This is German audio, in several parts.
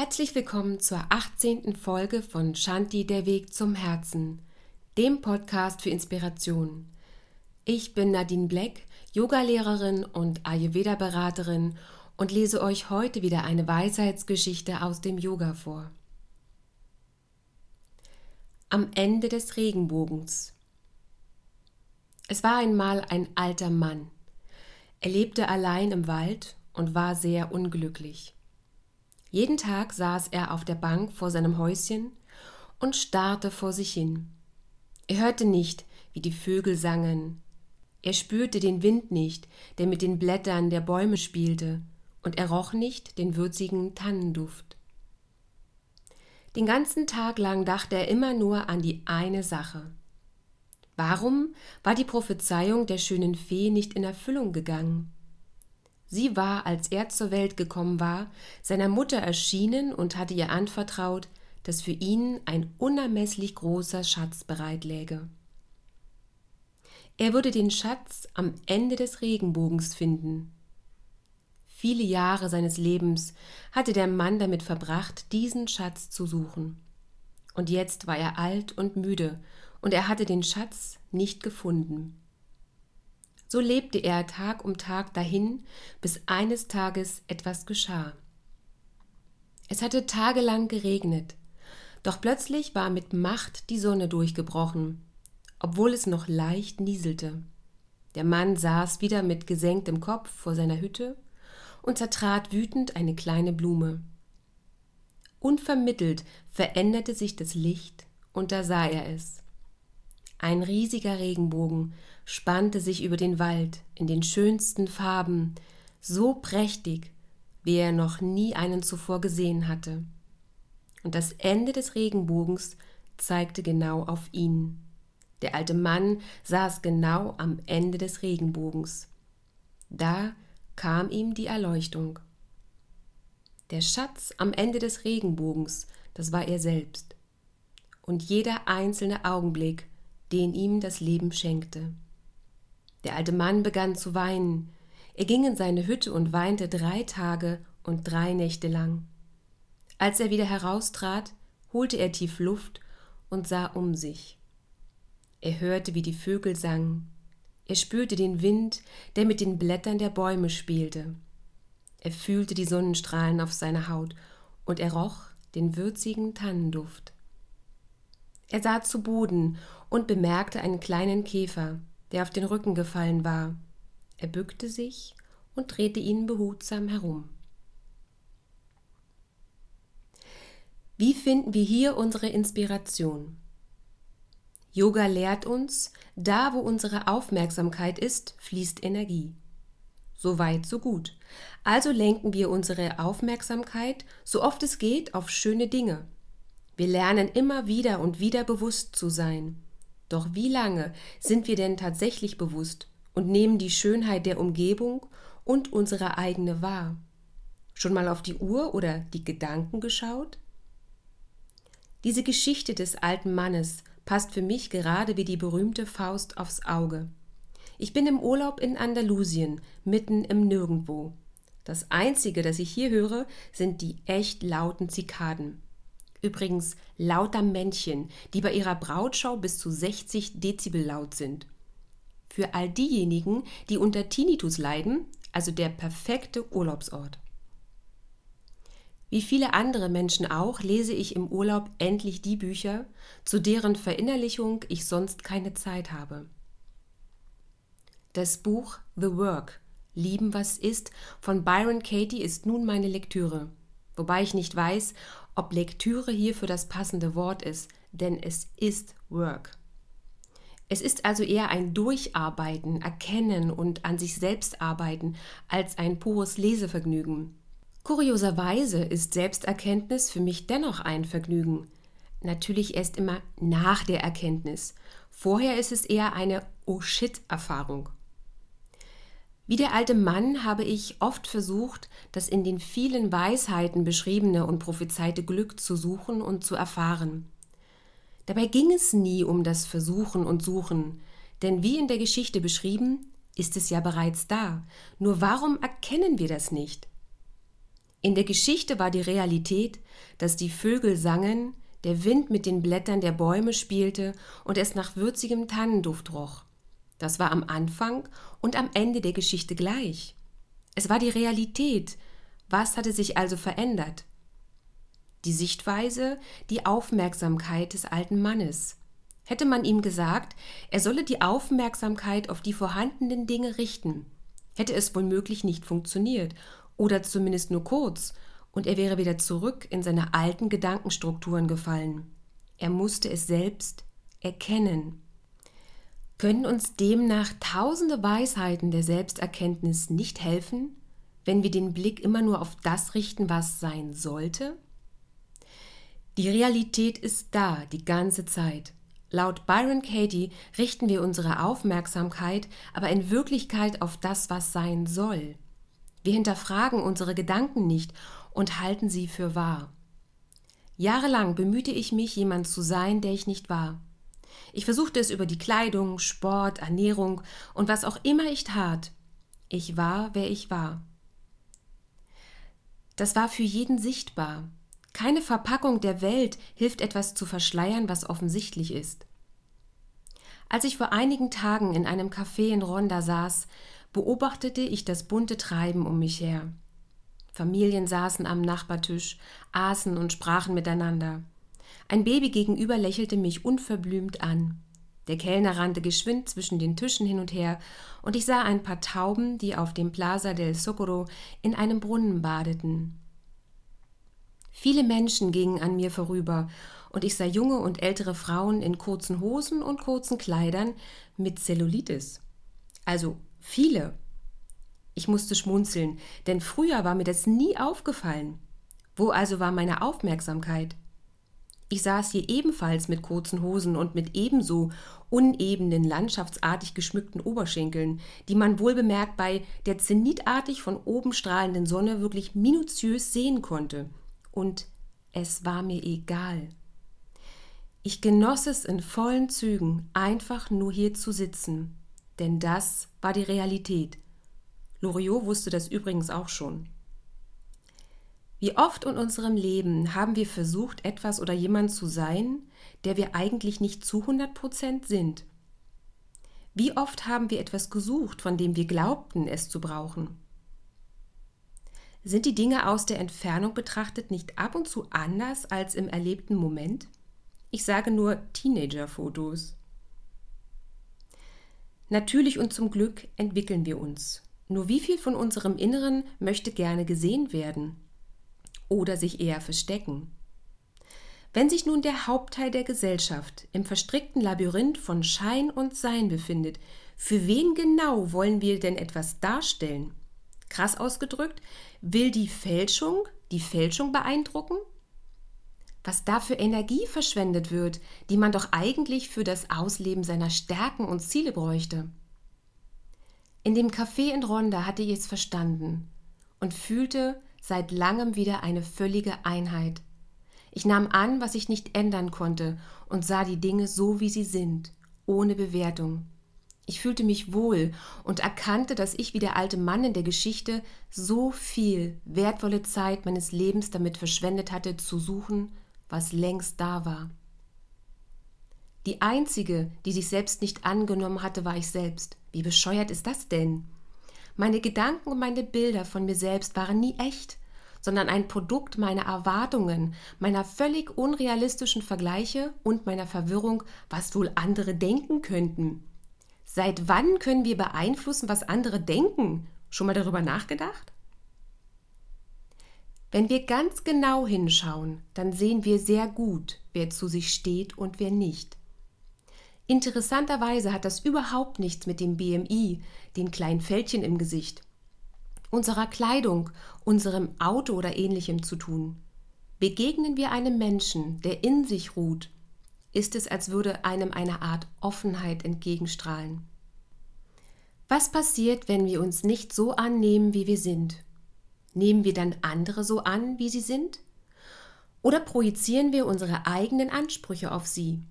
Herzlich willkommen zur 18. Folge von Shanti der Weg zum Herzen, dem Podcast für Inspiration. Ich bin Nadine Black, Yogalehrerin und Ayurveda-Beraterin und lese euch heute wieder eine Weisheitsgeschichte aus dem Yoga vor. Am Ende des Regenbogens. Es war einmal ein alter Mann. Er lebte allein im Wald und war sehr unglücklich. Jeden Tag saß er auf der Bank vor seinem Häuschen und starrte vor sich hin. Er hörte nicht, wie die Vögel sangen. Er spürte den Wind nicht, der mit den Blättern der Bäume spielte, und er roch nicht den würzigen Tannenduft. Den ganzen Tag lang dachte er immer nur an die eine Sache. Warum war die Prophezeiung der schönen Fee nicht in Erfüllung gegangen? Sie war, als er zur Welt gekommen war, seiner Mutter erschienen und hatte ihr anvertraut, dass für ihn ein unermesslich großer Schatz bereitläge. Er würde den Schatz am Ende des Regenbogens finden. Viele Jahre seines Lebens hatte der Mann damit verbracht, diesen Schatz zu suchen. Und jetzt war er alt und müde, und er hatte den Schatz nicht gefunden. So lebte er Tag um Tag dahin, bis eines Tages etwas geschah. Es hatte tagelang geregnet, doch plötzlich war mit Macht die Sonne durchgebrochen, obwohl es noch leicht nieselte. Der Mann saß wieder mit gesenktem Kopf vor seiner Hütte und zertrat wütend eine kleine Blume. Unvermittelt veränderte sich das Licht, und da sah er es. Ein riesiger Regenbogen spannte sich über den Wald in den schönsten Farben, so prächtig, wie er noch nie einen zuvor gesehen hatte. Und das Ende des Regenbogens zeigte genau auf ihn. Der alte Mann saß genau am Ende des Regenbogens. Da kam ihm die Erleuchtung. Der Schatz am Ende des Regenbogens, das war er selbst. Und jeder einzelne Augenblick den ihm das Leben schenkte. Der alte Mann begann zu weinen. Er ging in seine Hütte und weinte drei Tage und drei Nächte lang. Als er wieder heraustrat, holte er tief Luft und sah um sich. Er hörte, wie die Vögel sangen. Er spürte den Wind, der mit den Blättern der Bäume spielte. Er fühlte die Sonnenstrahlen auf seiner Haut und er roch den würzigen Tannenduft. Er sah zu Boden und bemerkte einen kleinen Käfer, der auf den Rücken gefallen war. Er bückte sich und drehte ihn behutsam herum. Wie finden wir hier unsere Inspiration? Yoga lehrt uns, da wo unsere Aufmerksamkeit ist, fließt Energie. So weit, so gut. Also lenken wir unsere Aufmerksamkeit, so oft es geht, auf schöne Dinge, wir lernen immer wieder und wieder bewusst zu sein. Doch wie lange sind wir denn tatsächlich bewusst und nehmen die Schönheit der Umgebung und unsere eigene wahr? Schon mal auf die Uhr oder die Gedanken geschaut? Diese Geschichte des alten Mannes passt für mich gerade wie die berühmte Faust aufs Auge. Ich bin im Urlaub in Andalusien, mitten im Nirgendwo. Das Einzige, das ich hier höre, sind die echt lauten Zikaden. Übrigens lauter Männchen, die bei ihrer Brautschau bis zu 60 Dezibel laut sind. Für all diejenigen, die unter Tinnitus leiden, also der perfekte Urlaubsort. Wie viele andere Menschen auch, lese ich im Urlaub endlich die Bücher, zu deren Verinnerlichung ich sonst keine Zeit habe. Das Buch The Work, Lieben was ist, von Byron Katie ist nun meine Lektüre, wobei ich nicht weiß, ob Lektüre hierfür das passende Wort ist, denn es ist Work. Es ist also eher ein Durcharbeiten, Erkennen und an sich selbst arbeiten als ein pures Lesevergnügen. Kurioserweise ist Selbsterkenntnis für mich dennoch ein Vergnügen. Natürlich erst immer nach der Erkenntnis. Vorher ist es eher eine Oh shit-Erfahrung. Wie der alte Mann habe ich oft versucht, das in den vielen Weisheiten beschriebene und prophezeite Glück zu suchen und zu erfahren. Dabei ging es nie um das Versuchen und Suchen, denn wie in der Geschichte beschrieben, ist es ja bereits da. Nur warum erkennen wir das nicht? In der Geschichte war die Realität, dass die Vögel sangen, der Wind mit den Blättern der Bäume spielte und es nach würzigem Tannenduft roch. Das war am Anfang und am Ende der Geschichte gleich. Es war die Realität. Was hatte sich also verändert? Die Sichtweise, die Aufmerksamkeit des alten Mannes. Hätte man ihm gesagt, er solle die Aufmerksamkeit auf die vorhandenen Dinge richten, hätte es womöglich nicht funktioniert, oder zumindest nur kurz, und er wäre wieder zurück in seine alten Gedankenstrukturen gefallen. Er musste es selbst erkennen. Können uns demnach tausende Weisheiten der Selbsterkenntnis nicht helfen, wenn wir den Blick immer nur auf das richten, was sein sollte? Die Realität ist da die ganze Zeit. Laut Byron Katie richten wir unsere Aufmerksamkeit aber in Wirklichkeit auf das, was sein soll. Wir hinterfragen unsere Gedanken nicht und halten sie für wahr. Jahrelang bemühte ich mich, jemand zu sein, der ich nicht war. Ich versuchte es über die Kleidung, Sport, Ernährung und was auch immer ich tat. Ich war, wer ich war. Das war für jeden sichtbar. Keine Verpackung der Welt hilft etwas zu verschleiern, was offensichtlich ist. Als ich vor einigen Tagen in einem Café in Ronda saß, beobachtete ich das bunte Treiben um mich her. Familien saßen am Nachbartisch, aßen und sprachen miteinander. Ein Baby gegenüber lächelte mich unverblümt an. Der Kellner rannte geschwind zwischen den Tischen hin und her, und ich sah ein paar Tauben, die auf dem Plaza del Socorro in einem Brunnen badeten. Viele Menschen gingen an mir vorüber, und ich sah junge und ältere Frauen in kurzen Hosen und kurzen Kleidern mit Zellulitis. Also viele. Ich musste schmunzeln, denn früher war mir das nie aufgefallen. Wo also war meine Aufmerksamkeit? Ich saß hier ebenfalls mit kurzen Hosen und mit ebenso unebenen, landschaftsartig geschmückten Oberschenkeln, die man wohlbemerkt bei der zenitartig von oben strahlenden Sonne wirklich minutiös sehen konnte. Und es war mir egal. Ich genoss es in vollen Zügen, einfach nur hier zu sitzen, denn das war die Realität. Loriot wusste das übrigens auch schon. Wie oft in unserem Leben haben wir versucht, etwas oder jemand zu sein, der wir eigentlich nicht zu 100 Prozent sind? Wie oft haben wir etwas gesucht, von dem wir glaubten, es zu brauchen? Sind die Dinge aus der Entfernung betrachtet nicht ab und zu anders als im erlebten Moment? Ich sage nur Teenager-Fotos. Natürlich und zum Glück entwickeln wir uns. Nur wie viel von unserem Inneren möchte gerne gesehen werden? Oder sich eher verstecken. Wenn sich nun der Hauptteil der Gesellschaft im verstrickten Labyrinth von Schein und Sein befindet, für wen genau wollen wir denn etwas darstellen? Krass ausgedrückt, will die Fälschung die Fälschung beeindrucken? Was da für Energie verschwendet wird, die man doch eigentlich für das Ausleben seiner Stärken und Ziele bräuchte. In dem Café in Ronda hatte ich es verstanden und fühlte, seit langem wieder eine völlige Einheit. Ich nahm an, was ich nicht ändern konnte, und sah die Dinge so, wie sie sind, ohne Bewertung. Ich fühlte mich wohl und erkannte, dass ich wie der alte Mann in der Geschichte so viel wertvolle Zeit meines Lebens damit verschwendet hatte, zu suchen, was längst da war. Die einzige, die sich selbst nicht angenommen hatte, war ich selbst. Wie bescheuert ist das denn? Meine Gedanken und meine Bilder von mir selbst waren nie echt, sondern ein Produkt meiner Erwartungen, meiner völlig unrealistischen Vergleiche und meiner Verwirrung, was wohl andere denken könnten. Seit wann können wir beeinflussen, was andere denken? Schon mal darüber nachgedacht? Wenn wir ganz genau hinschauen, dann sehen wir sehr gut, wer zu sich steht und wer nicht. Interessanterweise hat das überhaupt nichts mit dem BMI, den kleinen Fältchen im Gesicht, unserer Kleidung, unserem Auto oder ähnlichem zu tun. Begegnen wir einem Menschen, der in sich ruht, ist es, als würde einem eine Art Offenheit entgegenstrahlen. Was passiert, wenn wir uns nicht so annehmen, wie wir sind? Nehmen wir dann andere so an, wie sie sind? Oder projizieren wir unsere eigenen Ansprüche auf sie?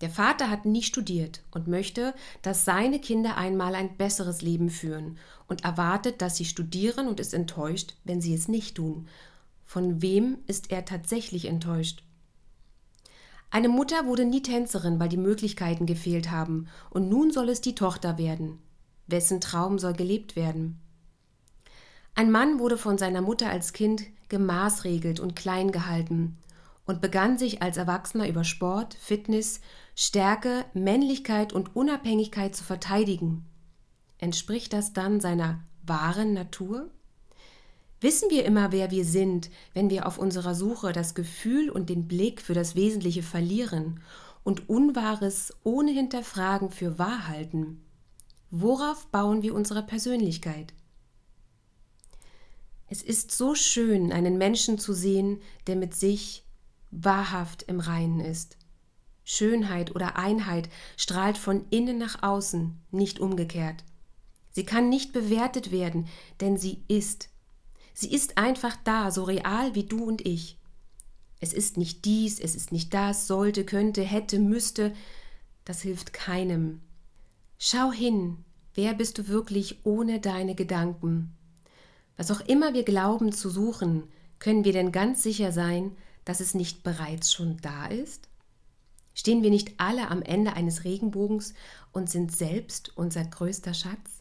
Der Vater hat nie studiert und möchte, dass seine Kinder einmal ein besseres Leben führen und erwartet, dass sie studieren und ist enttäuscht, wenn sie es nicht tun. Von wem ist er tatsächlich enttäuscht? Eine Mutter wurde nie Tänzerin, weil die Möglichkeiten gefehlt haben, und nun soll es die Tochter werden. Wessen Traum soll gelebt werden? Ein Mann wurde von seiner Mutter als Kind gemaßregelt und klein gehalten und begann sich als Erwachsener über Sport, Fitness, Stärke, Männlichkeit und Unabhängigkeit zu verteidigen. Entspricht das dann seiner wahren Natur? Wissen wir immer, wer wir sind, wenn wir auf unserer Suche das Gefühl und den Blick für das Wesentliche verlieren und Unwahres ohne Hinterfragen für wahr halten? Worauf bauen wir unsere Persönlichkeit? Es ist so schön, einen Menschen zu sehen, der mit sich wahrhaft im Reinen ist. Schönheit oder Einheit strahlt von innen nach außen, nicht umgekehrt. Sie kann nicht bewertet werden, denn sie ist. Sie ist einfach da, so real wie du und ich. Es ist nicht dies, es ist nicht das, sollte, könnte, hätte, müsste. Das hilft keinem. Schau hin, wer bist du wirklich ohne deine Gedanken? Was auch immer wir glauben zu suchen, können wir denn ganz sicher sein, dass es nicht bereits schon da ist? Stehen wir nicht alle am Ende eines Regenbogens und sind selbst unser größter Schatz?